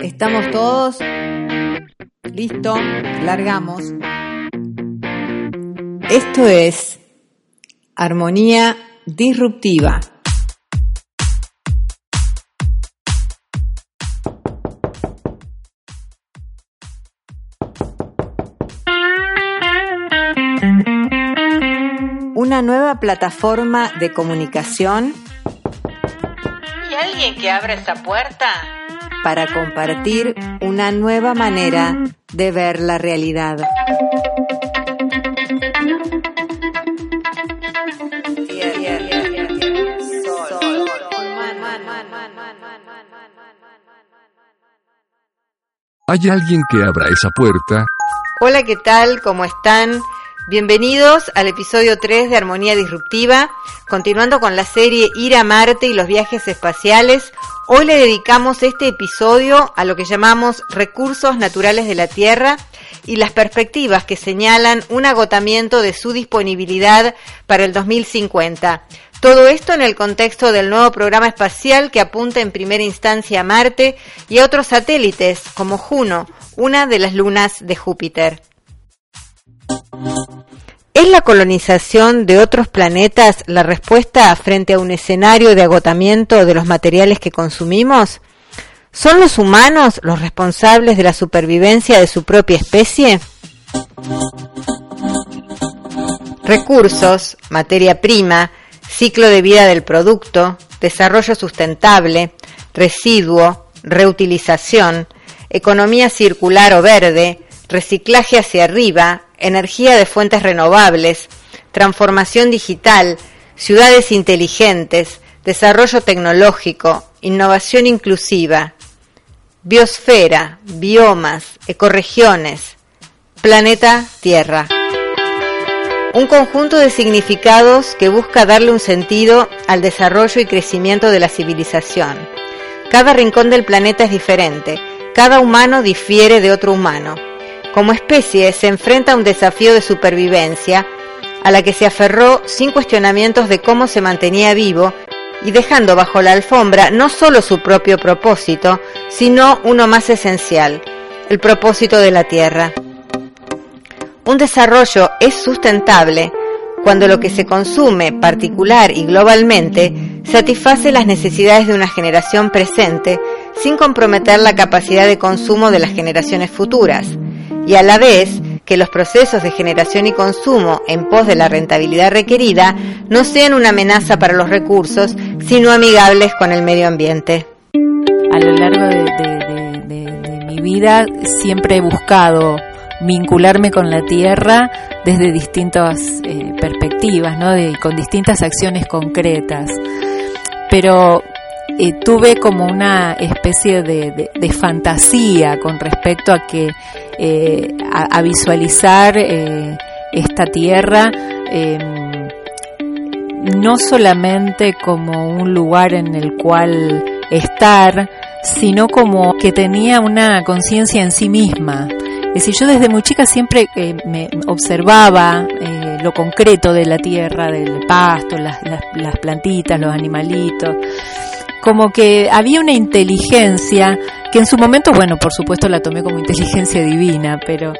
Estamos todos. Listo, largamos. Esto es Armonía Disruptiva. Una plataforma de comunicación. ¿Y alguien que abra esa puerta? para compartir una nueva manera de ver la realidad. ¿Hay alguien que abra esa puerta? Hola, ¿qué tal? ¿Cómo están? Bienvenidos al episodio 3 de Armonía Disruptiva, continuando con la serie Ir a Marte y los viajes espaciales. Hoy le dedicamos este episodio a lo que llamamos recursos naturales de la Tierra y las perspectivas que señalan un agotamiento de su disponibilidad para el 2050. Todo esto en el contexto del nuevo programa espacial que apunta en primera instancia a Marte y a otros satélites como Juno, una de las lunas de Júpiter. ¿Es la colonización de otros planetas la respuesta frente a un escenario de agotamiento de los materiales que consumimos? ¿Son los humanos los responsables de la supervivencia de su propia especie? Recursos, materia prima, ciclo de vida del producto, desarrollo sustentable, residuo, reutilización, economía circular o verde, reciclaje hacia arriba, energía de fuentes renovables, transformación digital, ciudades inteligentes, desarrollo tecnológico, innovación inclusiva, biosfera, biomas, ecorregiones, planeta Tierra. Un conjunto de significados que busca darle un sentido al desarrollo y crecimiento de la civilización. Cada rincón del planeta es diferente, cada humano difiere de otro humano como especie se enfrenta a un desafío de supervivencia a la que se aferró sin cuestionamientos de cómo se mantenía vivo y dejando bajo la alfombra no solo su propio propósito, sino uno más esencial, el propósito de la Tierra. Un desarrollo es sustentable cuando lo que se consume particular y globalmente satisface las necesidades de una generación presente sin comprometer la capacidad de consumo de las generaciones futuras y a la vez que los procesos de generación y consumo en pos de la rentabilidad requerida no sean una amenaza para los recursos, sino amigables con el medio ambiente. A lo largo de, mi vida siempre he buscado vincularme con la tierra desde distintas eh, perspectivas, ¿no? con distintas acciones concretas. Pero eh, tuve como una especie de, fantasía con respecto a que eh, a, visualizar eh, esta tierra em, no solamente como un lugar en el cual estar, sino como que tenía una conciencia en sí misma. Es decir, yo desde muy chica siempre me observaba lo concreto de la tierra, del pasto, las, las plantitas, los animalitos como que había una inteligencia que en su momento, bueno, por supuesto la tomé como inteligencia divina, pero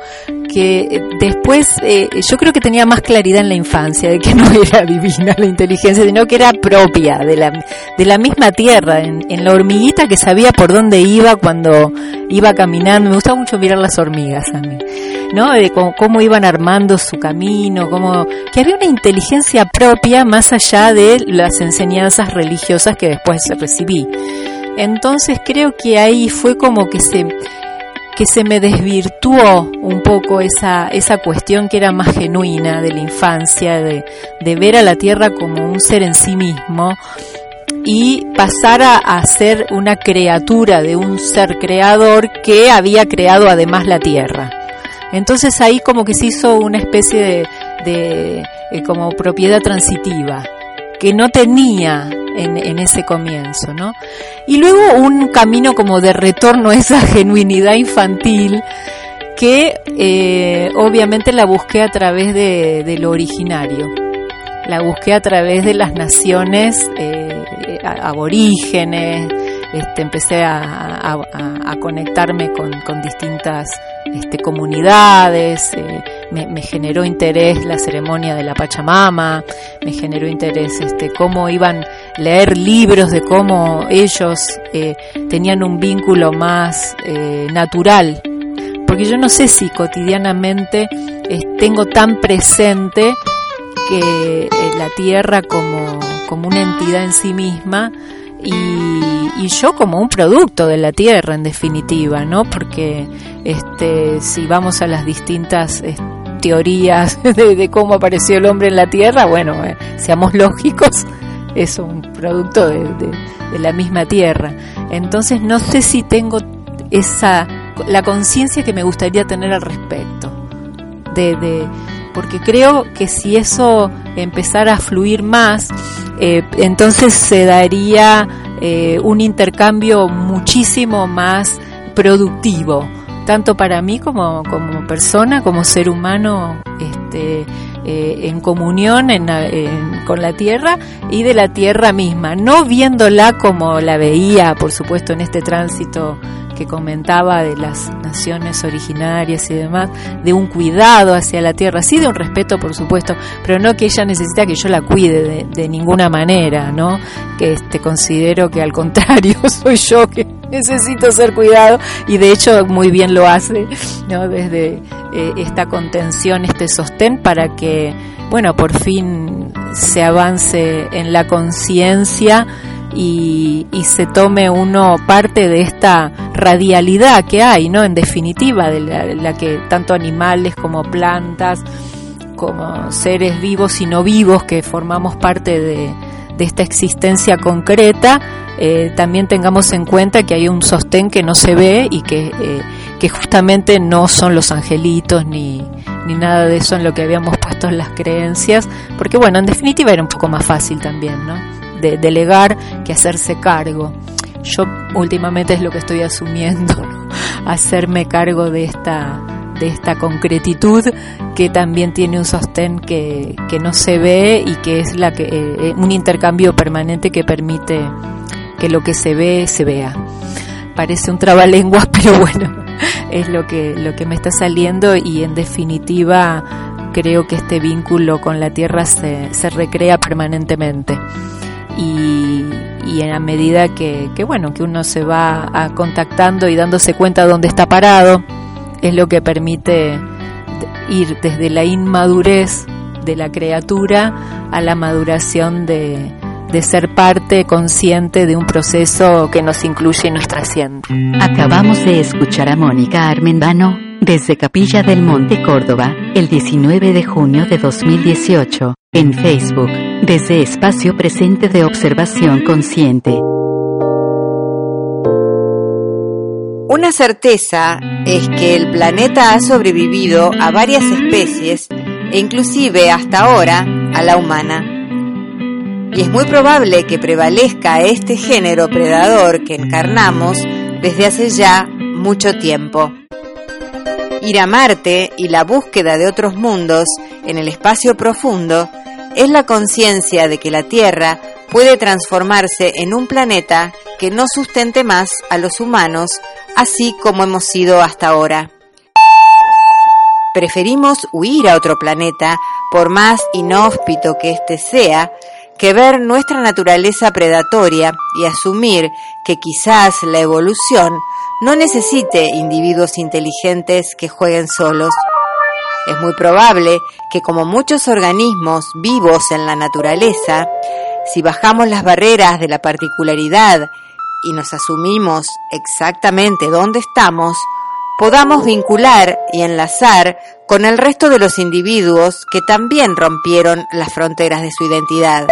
que eh, después eh, yo creo que tenía más claridad en la infancia de que no era divina la inteligencia, sino que era propia de la, de la misma tierra, en, en la hormiguita que sabía por dónde iba cuando iba caminando. Me gustaba mucho mirar las hormigas a mí, ¿no? De cómo, cómo iban armando su camino, como que había una inteligencia propia más allá de las enseñanzas religiosas que después recibí. Entonces creo que ahí fue como que se que se me desvirtuó un poco esa, esa cuestión que era más genuina de la infancia, de, de ver a la tierra como un ser en sí mismo y pasar a, a, ser una criatura de un ser creador que había creado además la tierra. Entonces ahí como que se hizo una especie de, eh, como propiedad transitiva que no tenía en, ese comienzo, ¿no? Y luego un camino como de retorno a esa genuinidad infantil que eh, obviamente la busqué a través de, lo originario. La busqué a través de las naciones eh, aborígenes, este, empecé a, conectarme con, distintas este, comunidades, eh, me, generó interés la ceremonia de la Pachamama, me generó interés este, cómo iban a leer libros de cómo ellos eh, tenían un vínculo más eh, natural, porque yo no sé si cotidianamente tengo tan presente que la tierra como, como una entidad en sí misma, y, yo como un producto de la tierra en definitiva, ¿no? Porque este, si vamos a las distintas teorías de, cómo apareció el hombre en la tierra, bueno, eh, seamos lógicos, es un producto de, la misma tierra. Entonces no sé si tengo esa la conciencia que me gustaría tener al respecto de, porque creo que si eso empezara a fluir más eh, entonces se daría eh, un intercambio muchísimo más productivo, tanto para mí como, como persona, como ser humano, este, eh, en comunión con la tierra y de la tierra misma, no viéndola como la veía, por supuesto, en este tránsito que comentaba de las naciones originarias y demás, de un cuidado hacia la tierra, sí de un respeto por supuesto, pero no que ella necesita que yo la cuide de, ninguna manera, ¿no? Que este, considero que al contrario soy yo que necesito ser cuidado y de hecho muy bien lo hace, ¿no? Desde eh, esta contención, este sostén para que, bueno, por fin se avance en la conciencia y, se tome uno parte de esta radialidad que hay, ¿no? En definitiva, de la, que tanto animales como plantas, como seres vivos y no vivos que formamos parte de, esta existencia concreta, eh, también tengamos en cuenta que hay un sostén que no se ve y que, eh, que justamente no son los angelitos ni, ni nada de eso en lo que habíamos puesto en las creencias, porque bueno, en definitiva era un poco más fácil también, ¿no? De delegar que hacerse cargo. Yo últimamente es lo que estoy asumiendo, hacerme cargo de esta, de esta concretitud que también tiene un sostén que, que no se ve y que es la que, eh, un intercambio permanente que permite que lo que se ve se vea. Parece un trabalenguas, pero bueno, es lo que, lo que me está saliendo y en definitiva creo que este vínculo con la tierra se, se recrea permanentemente y, en la medida que, bueno, que uno se va a contactando y dándose cuenta de dónde está parado, es lo que permite ir desde la inmadurez de la criatura a la maduración de, de ser parte consciente de un proceso que nos incluye y nos trasciende. Acabamos de escuchar a Mónica Armendano, desde Capilla del Monte Córdoba, el 19 de junio de 2018, en Facebook, desde Espacio Presente de Observación Consciente. Una certeza es que el planeta ha sobrevivido a varias especies e inclusive hasta ahora a la humana. Y es muy probable que prevalezca este género predador que encarnamos desde hace ya mucho tiempo. Ir a Marte y la búsqueda de otros mundos en el espacio profundo es la conciencia de que la Tierra puede transformarse en un planeta que no sustente más a los humanos, así como hemos sido hasta ahora. Preferimos huir a otro planeta, por más inhóspito que éste sea, que ver nuestra naturaleza predatoria y asumir que quizás la evolución no necesite individuos inteligentes que jueguen solos. Es muy probable que como muchos organismos vivos en la naturaleza, si bajamos las barreras de la particularidad y nos asumimos exactamente dónde estamos, podamos vincular y enlazar con el resto de los individuos que también rompieron las fronteras de su identidad.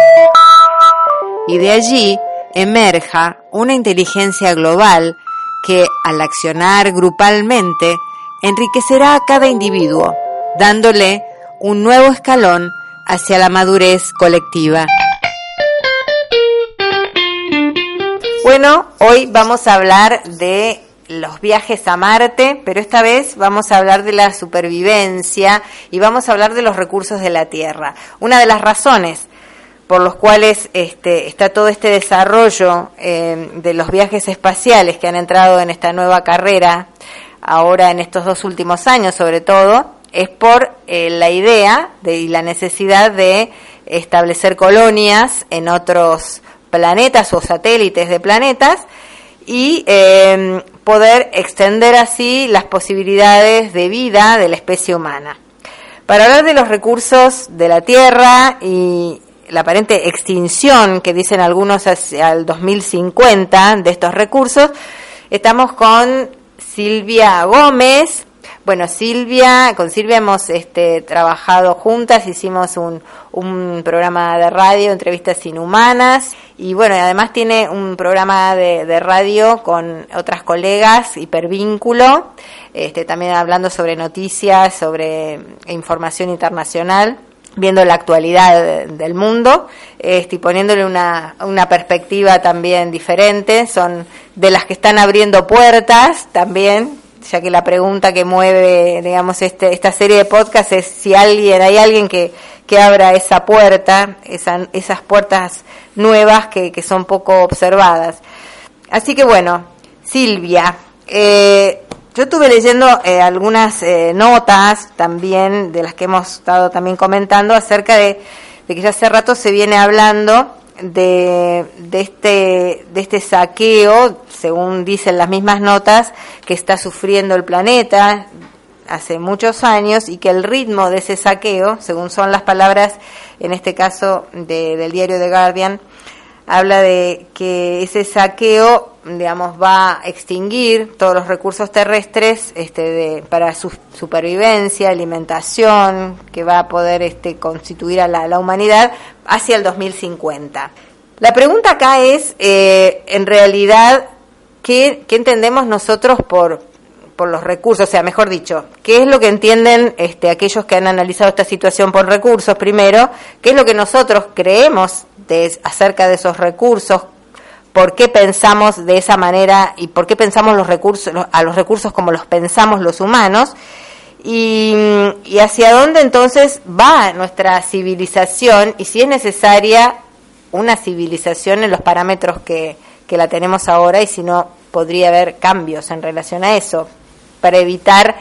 Y de allí emerja una inteligencia global que al accionar grupalmente enriquecerá a cada individuo, dándole un nuevo escalón hacia la madurez colectiva. Bueno, hoy vamos a hablar de los viajes a Marte, pero esta vez vamos a hablar de la supervivencia y vamos a hablar de los recursos de la Tierra. Una de las razones por los cuales este, está todo este desarrollo eh, de los viajes espaciales que han entrado en esta nueva carrera, ahora en estos dos últimos años sobre todo, es por eh, la idea de, y la necesidad de establecer colonias en otros planetas o satélites de planetas y eh, poder extender así las posibilidades de vida de la especie humana. Para hablar de los recursos de la Tierra y la aparente extinción que dicen algunos hacia el 2050 de estos recursos, estamos con Silvia Gómez. Bueno, Silvia, con Silvia hemos este, trabajado juntas, hicimos un, un programa de radio, entrevistas inhumanas, y bueno, además tiene un programa de, de radio con otras colegas, Hipervínculo, este, también hablando sobre noticias, sobre información internacional viendo la actualidad del mundo este, y poniéndole una, una perspectiva también diferente. Son de las que están abriendo puertas también, ya que la pregunta que mueve, digamos, este, esta serie de podcast es si alguien, hay alguien que, que abra esa puerta, esa, esas puertas nuevas que, que son poco observadas. Así que bueno, Silvia, eh, yo estuve leyendo eh, algunas eh, notas también, de las que hemos estado también comentando, acerca de, que ya hace rato se viene hablando de, de, este, de este saqueo, según dicen las mismas notas, que está sufriendo el planeta hace muchos años y que el ritmo de ese saqueo, según son las palabras, en este caso del diario The Guardian, habla de que ese saqueo, digamos, va a extinguir todos los recursos terrestres este, de, para su supervivencia, alimentación, que va a poder este, constituir a la, humanidad hacia el 2050. La pregunta acá es, eh, en realidad, ¿qué, ¿qué, entendemos nosotros por, por los recursos? O sea, mejor dicho, ¿qué es lo que entienden este, aquellos que han analizado esta situación por recursos primero? ¿Qué es lo que nosotros creemos acerca de esos recursos, por qué pensamos de esa manera y por qué pensamos los recursos, a los recursos como los pensamos los humanos y, hacia dónde entonces va nuestra civilización y si es necesaria una civilización en los parámetros que, que la tenemos ahora y si no podría haber cambios en relación a eso para evitar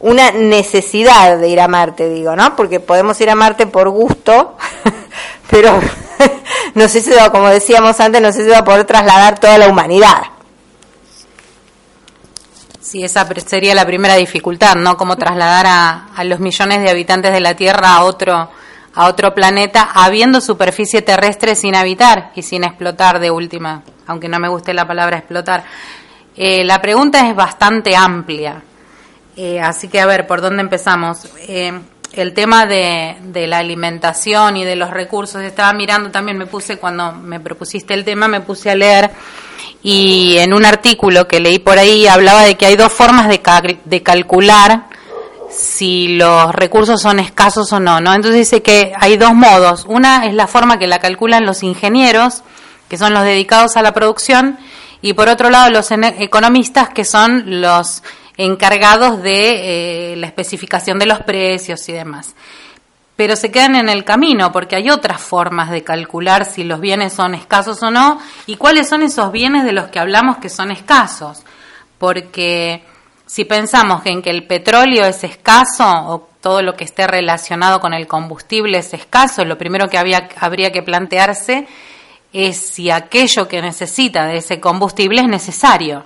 una necesidad de ir a Marte, digo, ¿no? Porque podemos ir a Marte por gusto, pero no sé si, va, como decíamos antes, no sé si va a poder trasladar toda la humanidad. Sí, esa sería la primera dificultad, ¿no? Cómo trasladar a, los millones de habitantes de la Tierra a otro, a otro planeta, habiendo superficie terrestre sin habitar y sin explotar de última, aunque no me guste la palabra explotar. Eh, la pregunta es bastante amplia, eh, así que a ver, ¿por dónde empezamos? Eh, el tema de, de, la alimentación y de los recursos, estaba mirando también, me puse cuando me propusiste el tema, me puse a leer y en un artículo que leí por ahí hablaba de que hay dos formas de, de calcular si los recursos son escasos o no, ¿no? Entonces dice que hay dos modos. Una es la forma que la calculan los ingenieros, que son los dedicados a la producción, y por otro lado los economistas, que son los encargados de eh, la especificación de los precios y demás. Pero se quedan en el camino porque hay otras formas de calcular si los bienes son escasos o no y cuáles son esos bienes de los que hablamos que son escasos. Porque si pensamos en que el petróleo es escaso o todo lo que esté relacionado con el combustible es escaso, lo primero que había, habría que plantearse es si aquello que necesita de ese combustible es necesario.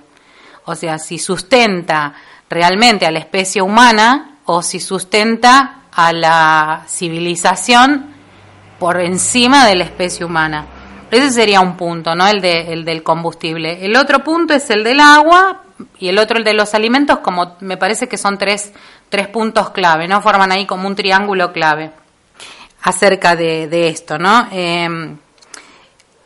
O sea, si sustenta realmente a la especie humana o si sustenta a la civilización por encima de la especie humana. Ese sería un punto, ¿no? El, de, el del combustible. El otro punto es el del agua y el otro el de los alimentos, como me parece que son tres, tres puntos clave, ¿no? Forman ahí como un triángulo clave acerca de, esto, ¿no? Eh,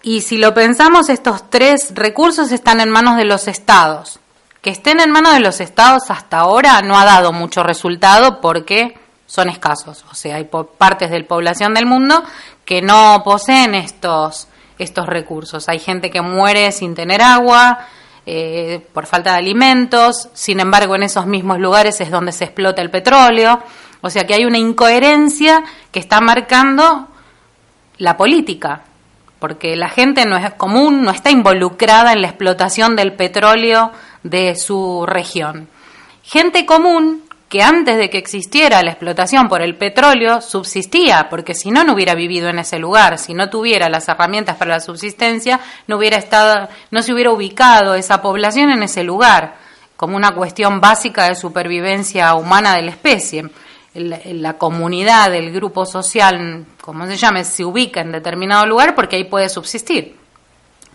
y si lo pensamos, estos tres recursos están en manos de los estados que estén en manos de los estados hasta ahora no ha dado mucho resultado porque son escasos. O sea, hay partes de la población del mundo que no poseen estos, estos recursos. Hay gente que muere sin tener agua, eh, por falta de alimentos, sin embargo en esos mismos lugares es donde se explota el petróleo, o sea que hay una incoherencia que está marcando la política, porque la gente no es común, no está involucrada en la explotación del petróleo de su región. Gente común que antes de que existiera la explotación por el petróleo subsistía, porque si no no hubiera vivido en ese lugar, si no tuviera las herramientas para la subsistencia, no hubiera estado, no se hubiera ubicado esa población en ese lugar, como una cuestión básica de supervivencia humana de la especie. La, comunidad, el grupo social, como se llame, se ubica en determinado lugar porque ahí puede subsistir.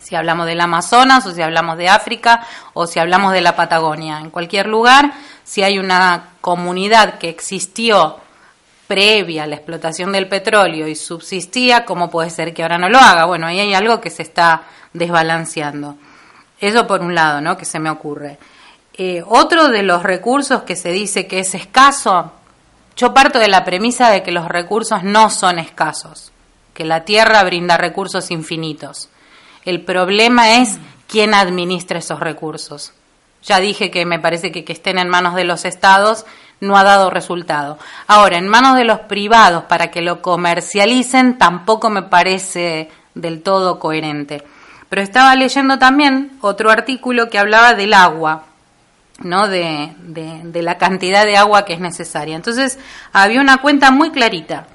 Si hablamos del Amazonas o si hablamos de África o si hablamos de la Patagonia, en cualquier lugar si hay una comunidad que existió previa a la explotación del petróleo y subsistía, ¿cómo puede ser que ahora no lo haga? Bueno, ahí hay algo que se está desbalanceando. Eso por un lado, ¿no? Que se me ocurre. Eh, otro de los recursos que se dice que es escaso, yo parto de la premisa de que los recursos no son escasos, que la Tierra brinda recursos infinitos. El problema es quién administra esos recursos. Ya dije que me parece que que estén en manos de los estados no ha dado resultado. Ahora, en manos de los privados para que lo comercialicen tampoco me parece del todo coherente. Pero estaba leyendo también otro artículo que hablaba del agua, ¿no? De, de, de, la cantidad de agua que es necesaria. Entonces, había una cuenta muy clarita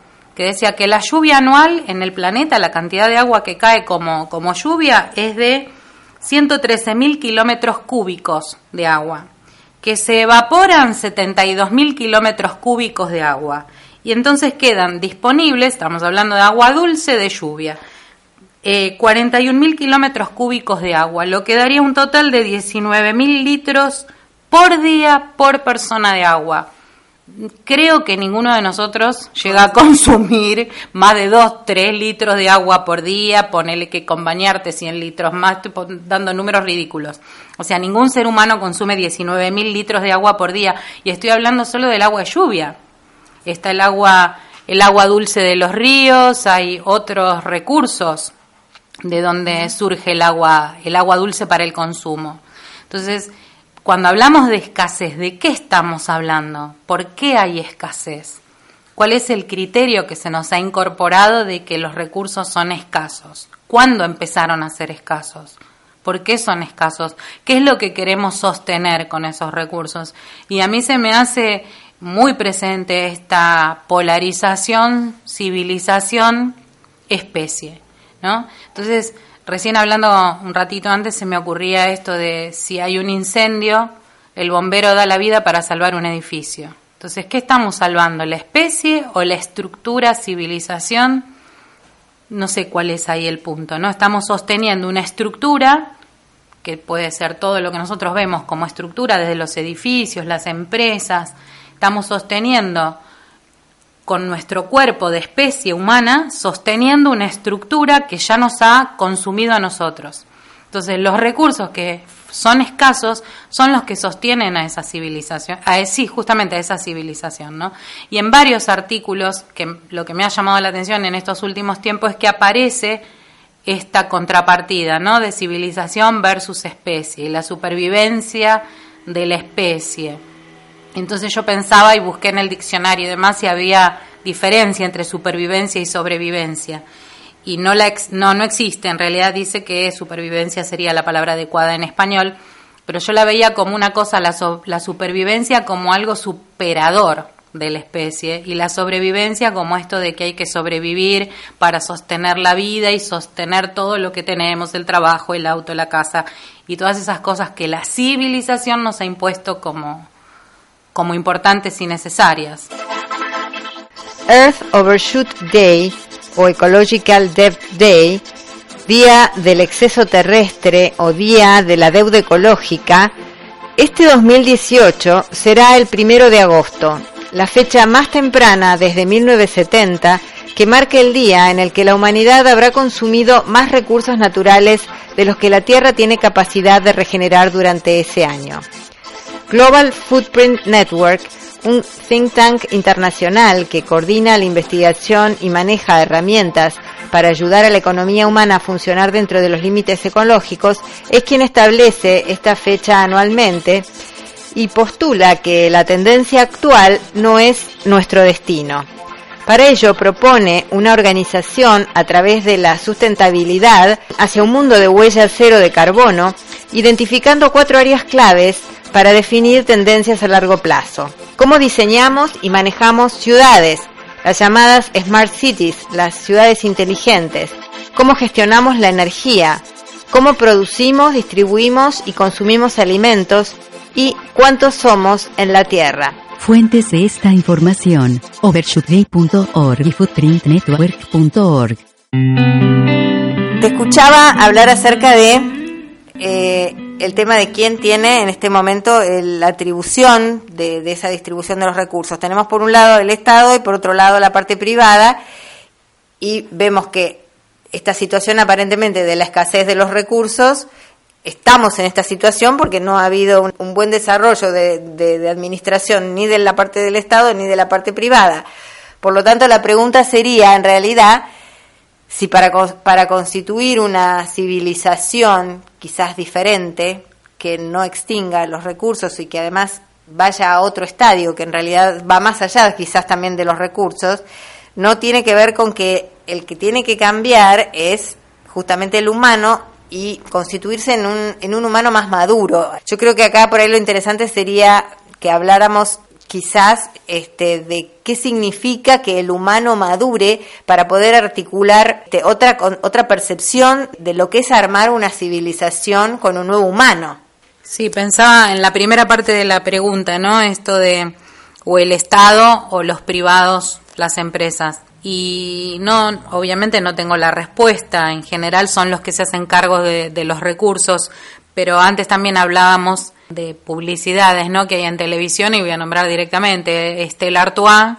decía que la lluvia anual en el planeta, la cantidad de agua que cae como, como lluvia, es de 113.000 kilómetros cúbicos de agua, que se evaporan 72.000 kilómetros cúbicos de agua. Y entonces quedan disponibles, estamos hablando de agua dulce de lluvia, eh, 41.000 kilómetros cúbicos de agua, lo que daría un total de 19.000 litros por día por persona de agua creo que ninguno de nosotros llega a consumir más de 2, 3 litros de agua por día, ponele que con bañarte 100 litros más, estoy dando números ridículos. O sea, ningún ser humano consume 19 mil litros de agua por día y estoy hablando solo del agua de lluvia. Está el agua, el agua dulce de los ríos, hay otros recursos de donde surge el agua, el agua dulce para el consumo. Entonces, cuando hablamos de escasez, ¿de qué estamos hablando? ¿Por qué hay escasez? ¿Cuál es el criterio que se nos ha incorporado de que los recursos son escasos? ¿Cuándo empezaron a ser escasos? ¿Por qué son escasos? ¿Qué es lo que queremos sostener con esos recursos? Y a mí se me hace muy presente esta polarización, civilización, especie, ¿no? Entonces, Recién hablando un ratito antes se me ocurría esto de si hay un incendio, el bombero da la vida para salvar un edificio. Entonces, ¿qué estamos salvando? ¿La especie o la estructura, civilización? No sé cuál es ahí el punto, ¿no? Estamos sosteniendo una estructura que puede ser todo lo que nosotros vemos como estructura, desde los edificios, las empresas, estamos sosteniendo con nuestro cuerpo de especie humana sosteniendo una estructura que ya nos ha consumido a nosotros. Entonces, los recursos que son escasos son los que sostienen a esa civilización, a, sí, justamente a esa civilización, ¿no? Y en varios artículos, que lo que me ha llamado la atención en estos últimos tiempos es que aparece esta contrapartida, ¿no? De civilización versus especie, la supervivencia de la especie. Entonces yo pensaba y busqué en el diccionario y demás si había diferencia entre supervivencia y sobrevivencia. Y no, la no, no existe, en realidad dice que supervivencia sería la palabra adecuada en español, pero yo la veía como una cosa, la, la supervivencia como algo superador de la especie y la sobrevivencia como esto de que hay que sobrevivir para sostener la vida y sostener todo lo que tenemos, el trabajo, el auto, la casa y todas esas cosas que la civilización nos ha impuesto como, como importantes y necesarias. Earth Overshoot Day o Ecological Debt Day, Día del Exceso Terrestre o Día de la Deuda Ecológica, este 2018 será el primero de agosto, la fecha más temprana desde 1970 que marque el día en el que la humanidad habrá consumido más recursos naturales de los que la Tierra tiene capacidad de regenerar durante ese año. Global Footprint Network, un think tank internacional que coordina la investigación y maneja herramientas para ayudar a la economía humana a funcionar dentro de los límites ecológicos, es quien establece esta fecha anualmente y postula que la tendencia actual no es nuestro destino. Para ello propone una organización a través de la sustentabilidad hacia un mundo de huella cero de carbono, identificando cuatro áreas claves para definir tendencias a largo plazo. Cómo diseñamos y manejamos ciudades, las llamadas Smart Cities, las ciudades inteligentes. Cómo gestionamos la energía, cómo producimos, distribuimos y consumimos alimentos y cuántos somos en la Tierra. Fuentes de esta información, overshootday.org y footprintnetwork.org. Te escuchaba hablar acerca de eh, el tema de quién tiene en este momento la atribución de, de, esa distribución de los recursos. Tenemos por un lado el Estado y por otro lado la parte privada y vemos que esta situación aparentemente de la escasez de los recursos estamos en esta situación porque no ha habido un, buen desarrollo de, administración ni de la parte del Estado ni de la parte privada. Por lo tanto, la pregunta sería, en realidad, si para, para constituir una civilización quizás diferente, que no extinga los recursos y que además vaya a otro estadio, que en realidad va más allá quizás también de los recursos, no tiene que ver con que el que tiene que cambiar es justamente el humano y constituirse en un, en un humano más maduro. Yo creo que acá por ahí lo interesante sería que habláramos quizás este, de qué significa que el humano madure para poder articular este, otra, otra percepción de lo que es armar una civilización con un nuevo humano. Sí, pensaba en la primera parte de la pregunta, ¿no? Esto de o el Estado o los privados, las empresas y no, obviamente no tengo la respuesta. En general son los que se hacen cargo de, los recursos, pero antes también hablábamos de publicidades, ¿no? Que hay en televisión y voy a nombrar directamente Estela Artois,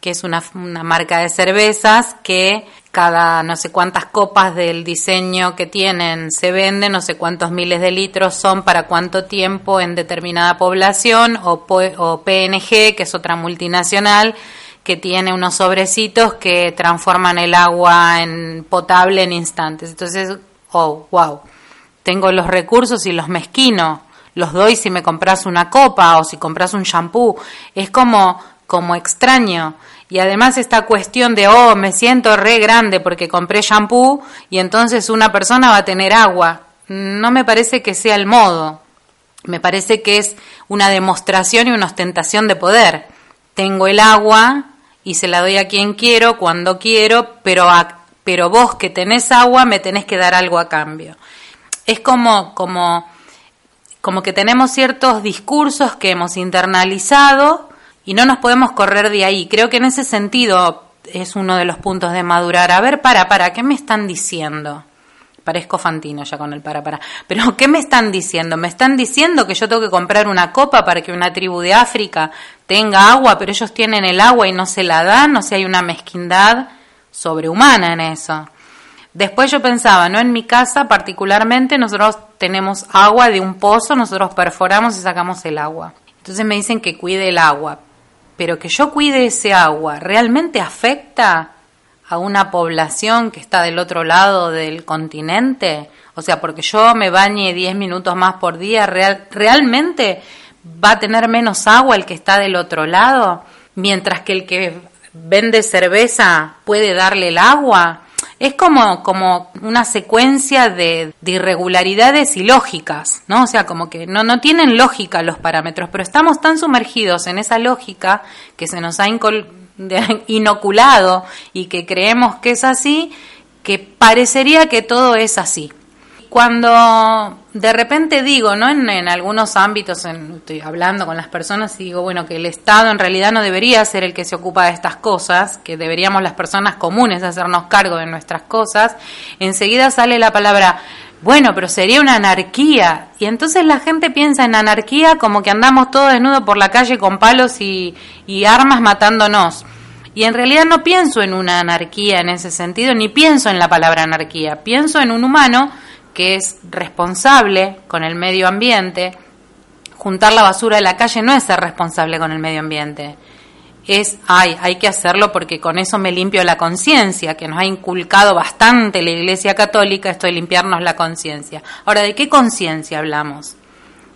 que es una, una marca de cervezas que cada no sé cuántas copas del diseño que tienen se venden, no sé cuántos miles de litros son para cuánto tiempo en determinada población, o, o PNG, que es otra multinacional, que tiene unos sobrecitos que transforman el agua en potable en instantes. Entonces, oh, wow, tengo los recursos y los mezquino, los doy si me compras una copa o si compras un shampoo. Es como, como extraño. Y además esta cuestión de, oh, me siento re grande porque compré shampoo y entonces una persona va a tener agua. No me parece que sea el modo. Me parece que es una demostración y una ostentación de poder. Tengo el agua, y se la doy a quien quiero, cuando quiero, pero, pero vos que tenés agua me tenés que dar algo a cambio. Es como, como, como que tenemos ciertos discursos que hemos internalizado y no nos podemos correr de ahí. Creo que en ese sentido es uno de los puntos de madurar. A ver, para, para, ¿qué me están diciendo? Parezco Fantino ya con el para para. Pero ¿qué me están diciendo? Me están diciendo que yo tengo que comprar una copa para que una tribu de África tenga agua, pero ellos tienen el agua y no se la dan, o sea, hay una mezquindad sobrehumana en eso. Después yo pensaba, no en mi casa particularmente, nosotros tenemos agua de un pozo, nosotros perforamos y sacamos el agua. Entonces me dicen que cuide el agua, pero que yo cuide ese agua, ¿realmente afecta a una población que está del otro lado del continente? O sea, porque yo me bañe 10 minutos más por día, real, ¿realmente va a tener menos agua el que está del otro lado? Mientras que el que vende cerveza puede darle el agua. Es como, como una secuencia de, de irregularidades ilógicas, ¿no? O sea, como que no, no tienen lógica los parámetros, pero estamos tan sumergidos en esa lógica que se nos ha inoculado y que creemos que es así, que parecería que todo es así. Cuando de repente digo, ¿no? En, en algunos ámbitos, estoy hablando con las personas y digo, bueno, que el Estado en realidad no debería ser el que se ocupa de estas cosas, que deberíamos las personas comunes hacernos cargo de nuestras cosas, enseguida sale la palabra bueno, pero sería una anarquía. Y entonces la gente piensa en anarquía como que andamos todos desnudos por la calle con palos y armas matándonos. Y en realidad no pienso en una anarquía en ese sentido, ni pienso en la palabra anarquía. Pienso en un humano que es responsable con el medio ambiente. Juntar la basura de la calle no es ser responsable con el medio ambiente. es, ay, hay que hacerlo porque con eso me limpio la conciencia, que nos ha inculcado bastante la Iglesia Católica, esto de limpiarnos la conciencia. Ahora, ¿de qué conciencia hablamos?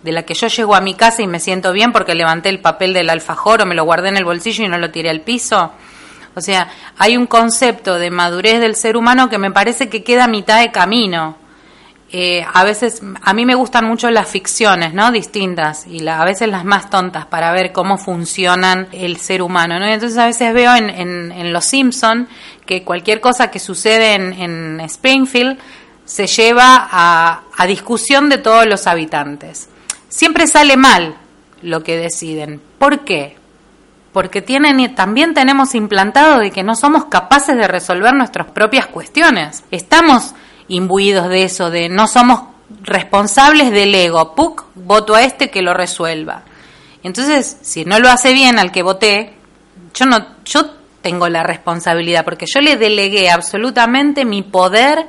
¿De la que yo llego a mi casa y me siento bien porque levanté el papel del alfajor o me lo guardé en el bolsillo y no lo tiré al piso? O sea, hay un concepto de madurez del ser humano que me parece que queda a mitad de camino. Eh, a veces, a mí me gustan mucho las ficciones, ¿no? Distintas y a veces las más tontas para ver cómo funcionan el ser humano, ¿no? Y entonces a veces veo en, en, Los Simpson que cualquier cosa que sucede en, en Springfield se lleva a, a discusión de todos los habitantes. Siempre sale mal lo que deciden. ¿Por qué? porque tienen, también tenemos implantado de que no somos capaces de resolver nuestras propias cuestiones. Estamos imbuidos de eso, de no somos responsables del ego. Puc, voto a este que lo resuelva. Entonces, si no lo hace bien al que voté, yo no, yo tengo la responsabilidad, porque yo le delegué absolutamente mi poder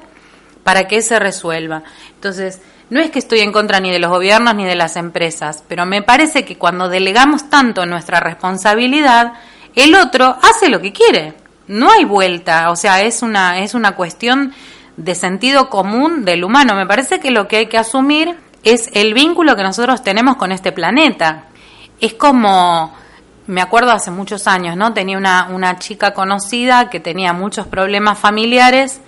para que se resuelva. Entonces, no es que estoy en contra ni de los gobiernos ni de las empresas, pero me parece que cuando delegamos tanto nuestra responsabilidad, el otro hace lo que quiere. No hay vuelta, o sea, es una es una cuestión de sentido común del humano. Me parece que lo que hay que asumir es el vínculo que nosotros tenemos con este planeta. Es como, me acuerdo hace muchos años, ¿no? Tenía una, una chica conocida que tenía muchos problemas familiares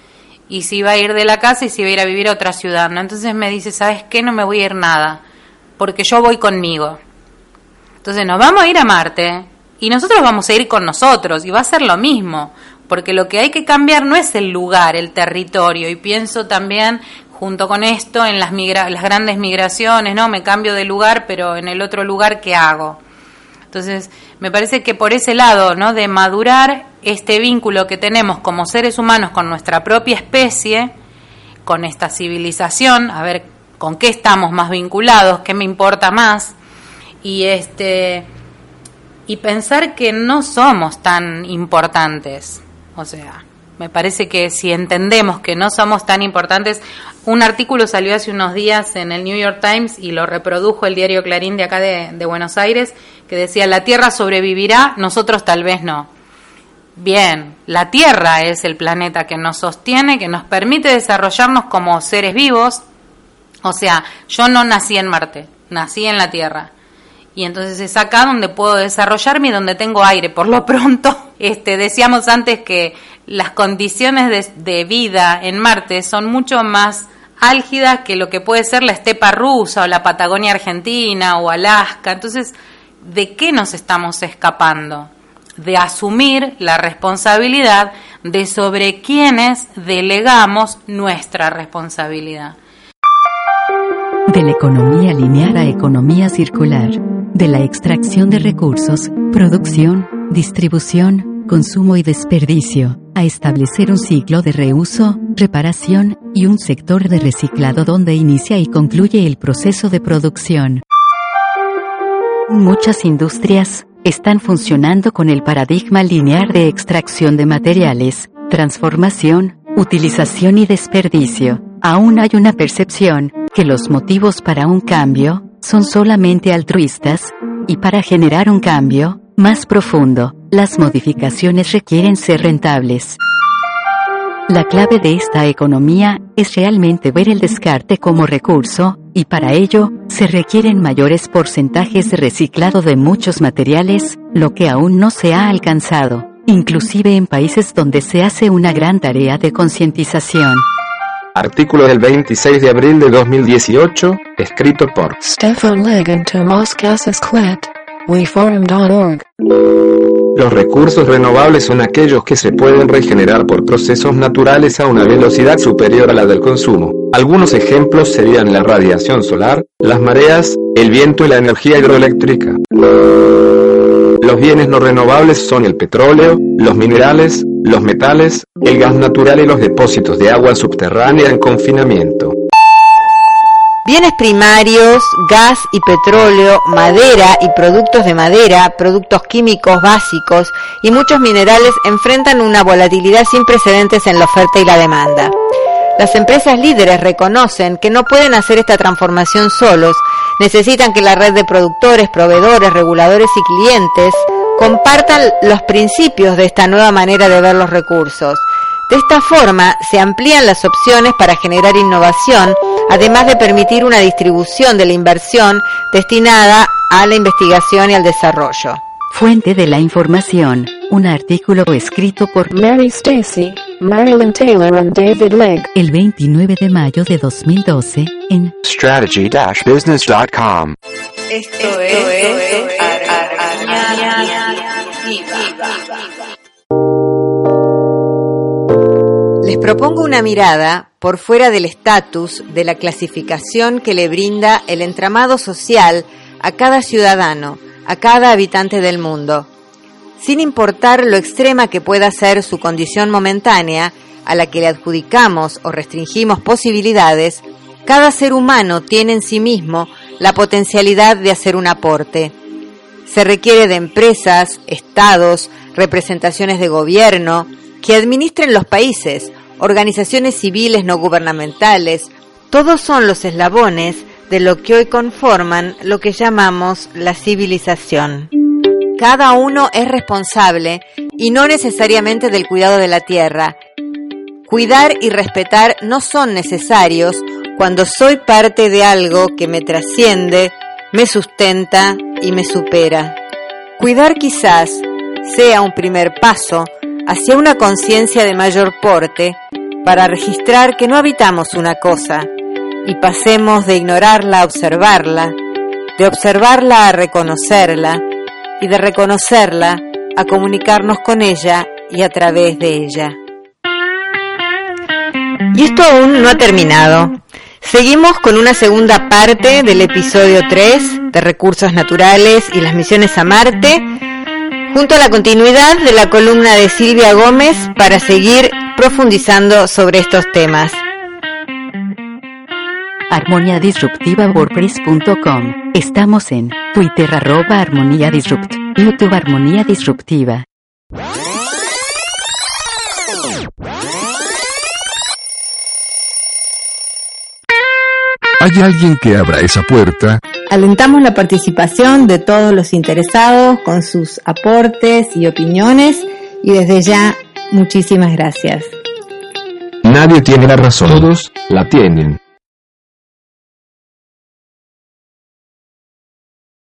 y si iba a ir de la casa y si iba a ir a vivir a otra ciudad, ¿no? Entonces me dice, ¿sabes qué? No me voy a ir nada, porque yo voy conmigo. Entonces nos vamos a ir a Marte y nosotros vamos a ir con nosotros y va a ser lo mismo, porque lo que hay que cambiar no es el lugar, el territorio, y pienso también junto con esto en las, las grandes migraciones, ¿no? Me cambio de lugar, pero en el otro lugar, ¿qué hago? Entonces, me parece que por ese lado, ¿no? De madurar este vínculo que tenemos como seres humanos con nuestra propia especie, con esta civilización, a ver con qué estamos más vinculados, qué me importa más, y este y pensar que no somos tan importantes. O sea, me parece que si entendemos que no somos tan importantes, un artículo salió hace unos días en el New York Times y lo reprodujo el diario Clarín de acá de, de Buenos Aires, que decía, la Tierra sobrevivirá, nosotros tal vez no. Bien, la Tierra es el planeta que nos sostiene, que nos permite desarrollarnos como seres vivos. O sea, yo no nací en Marte, nací en la Tierra y entonces es acá donde puedo desarrollarme y donde tengo aire. Por lo pronto, este, decíamos antes que las condiciones de, vida en Marte son mucho más álgidas que lo que puede ser la estepa rusa o la Patagonia argentina o Alaska. Entonces, ¿de qué nos estamos escapando? De asumir la responsabilidad de sobre quienes delegamos nuestra responsabilidad. De la economía lineal a economía circular de la extracción de recursos, producción, distribución, consumo y desperdicio, a establecer un ciclo de reuso, reparación, y un sector de reciclado donde inicia y concluye el proceso de producción. Muchas industrias están funcionando con el paradigma lineal de extracción de materiales, transformación, utilización y desperdicio. Aún hay una percepción que los motivos para un cambio son solamente altruistas, y para generar un cambio más profundo, las modificaciones requieren ser rentables. La clave de esta economía es realmente ver el descarte como recurso, y para ello, se requieren mayores porcentajes de reciclado de muchos materiales, lo que aún no se ha alcanzado, inclusive en países donde se hace una gran tarea de concientización. Artículo del 26 de abril de 2018, escrito por Stefan Leg and Tomas Casasclet, WeForum.org. Los recursos renovables son aquellos que se pueden regenerar por procesos naturales a una velocidad superior a la del consumo. Algunos ejemplos serían la radiación solar, las mareas, el viento y la energía hidroeléctrica. Los bienes no renovables son el petróleo, los minerales, los metales, el gas natural y los depósitos de agua subterránea en confinamiento. Bienes primarios, gas y petróleo, madera y productos de madera, productos químicos básicos y muchos minerales enfrentan una volatilidad sin precedentes en la oferta y la demanda. Las empresas líderes reconocen que no pueden hacer esta transformación solos, necesitan que la red de productores, proveedores, reguladores y clientes compartan los principios de esta nueva manera de ver los recursos. De esta forma se amplían las opciones para generar innovación, además de permitir una distribución de la inversión destinada a la investigación y al desarrollo. Fuente de la información, un artículo escrito por Mary Stacy, Marilyn Taylor and David Legg. el 29 de mayo de 2012 en strategy-business.com. Esto, es, Les propongo una mirada por fuera del estatus de la clasificación que le brinda el entramado social a cada ciudadano, a cada habitante del mundo. Sin importar lo extrema que pueda ser su condición momentánea, a la que le adjudicamos o restringimos posibilidades, cada ser humano tiene en sí mismo la potencialidad de hacer un aporte. Se requiere de empresas, estados, representaciones de gobierno, que administren los países, organizaciones civiles no gubernamentales, todos son los eslabones de lo que hoy conforman lo que llamamos la civilización. Cada uno es responsable y no necesariamente del cuidado de la tierra. Cuidar y respetar no son necesarios cuando soy parte de algo que me trasciende, me sustenta y me supera. Cuidar quizás sea un primer paso hacia una conciencia de mayor porte para registrar que no habitamos una cosa y pasemos de ignorarla a observarla, de observarla a reconocerla y de reconocerla a comunicarnos con ella y a través de ella. Y esto aún no ha terminado. Seguimos con una segunda parte del episodio 3 de Recursos Naturales y las misiones a Marte, junto a la continuidad de la columna de Silvia Gómez para seguir profundizando sobre estos temas. Armonía Disruptiva WordPress.com. Estamos en Twitter arroba Armonía Disrupt, YouTube Armonía Disruptiva. ¿Hay alguien que abra esa puerta? Alentamos la participación de todos los interesados con sus aportes y opiniones y desde ya muchísimas gracias. Nadie tiene la razón. Todos la tienen.